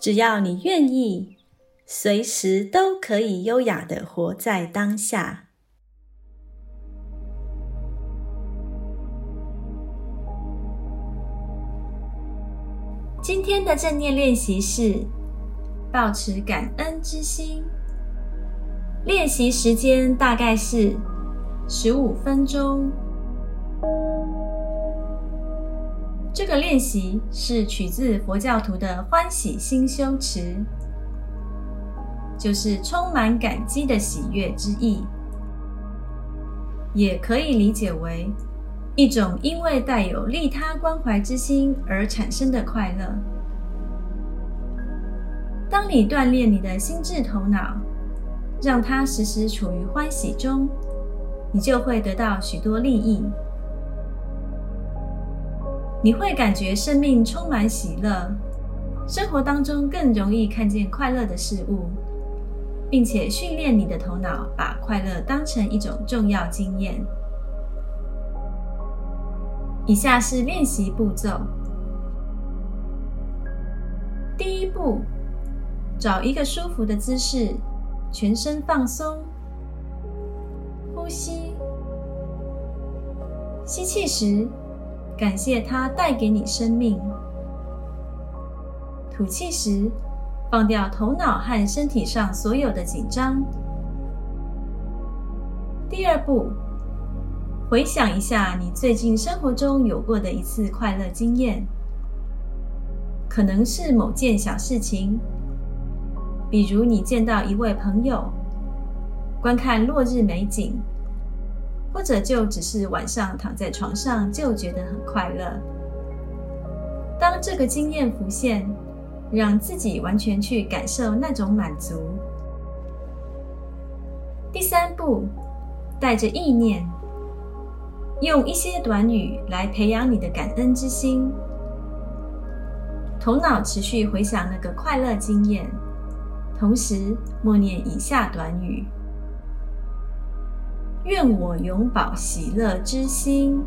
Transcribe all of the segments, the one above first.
只要你愿意，随时都可以优雅的活在当下。今天的正念练习是保持感恩之心。练习时间大概是十五分钟。这个练习是取自佛教徒的欢喜心修持，就是充满感激的喜悦之意，也可以理解为一种因为带有利他关怀之心而产生的快乐。当你锻炼你的心智头脑，让它时时处于欢喜中，你就会得到许多利益。你会感觉生命充满喜乐，生活当中更容易看见快乐的事物，并且训练你的头脑把快乐当成一种重要经验。以下是练习步骤：第一步，找一个舒服的姿势，全身放松，呼吸，吸气时。感谢它带给你生命。吐气时，放掉头脑和身体上所有的紧张。第二步，回想一下你最近生活中有过的一次快乐经验，可能是某件小事情，比如你见到一位朋友，观看落日美景。或者就只是晚上躺在床上就觉得很快乐。当这个经验浮现，让自己完全去感受那种满足。第三步，带着意念，用一些短语来培养你的感恩之心。头脑持续回想那个快乐经验，同时默念以下短语。愿我永葆喜乐之心，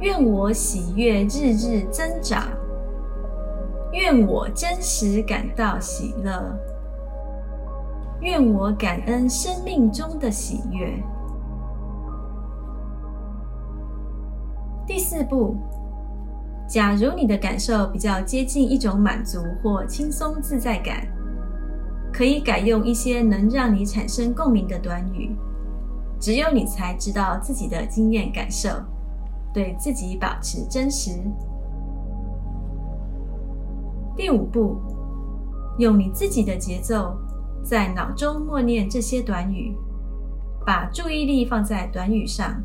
愿我喜悦日日增长，愿我真实感到喜乐，愿我感恩生命中的喜悦。第四步，假如你的感受比较接近一种满足或轻松自在感，可以改用一些能让你产生共鸣的短语。只有你才知道自己的经验感受，对自己保持真实。第五步，用你自己的节奏，在脑中默念这些短语，把注意力放在短语上，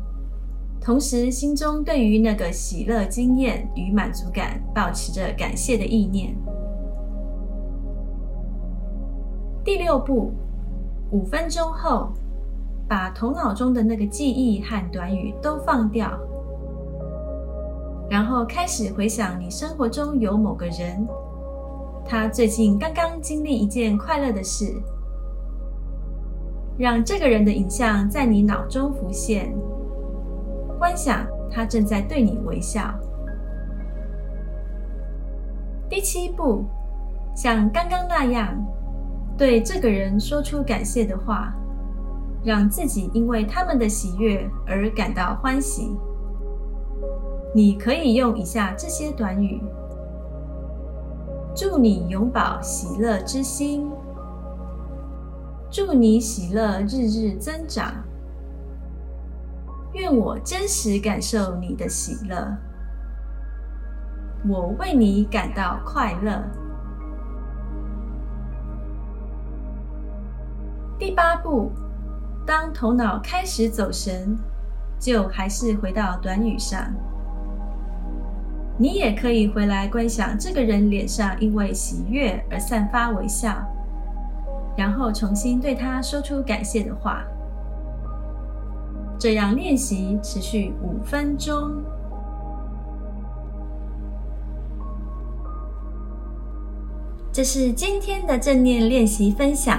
同时心中对于那个喜乐经验与满足感，保持着感谢的意念。第六步，五分钟后。把头脑中的那个记忆和短语都放掉，然后开始回想你生活中有某个人，他最近刚刚经历一件快乐的事，让这个人的影像在你脑中浮现，观想他正在对你微笑。第七步，像刚刚那样，对这个人说出感谢的话。让自己因为他们的喜悦而感到欢喜。你可以用以下这些短语：祝你永葆喜乐之心；祝你喜乐日日增长；愿我真实感受你的喜乐；我为你感到快乐。第八步。当头脑开始走神，就还是回到短语上。你也可以回来观想这个人脸上因为喜悦而散发微笑，然后重新对他说出感谢的话。这样练习持续五分钟。这是今天的正念练习分享，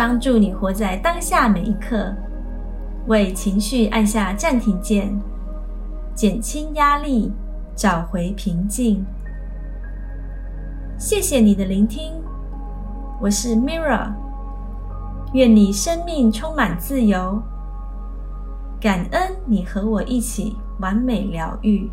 帮助你活在当下每一刻，为情绪按下暂停键，减轻压力。找回平静。谢谢你的聆听，我是 Mira。愿你生命充满自由，感恩你和我一起完美疗愈。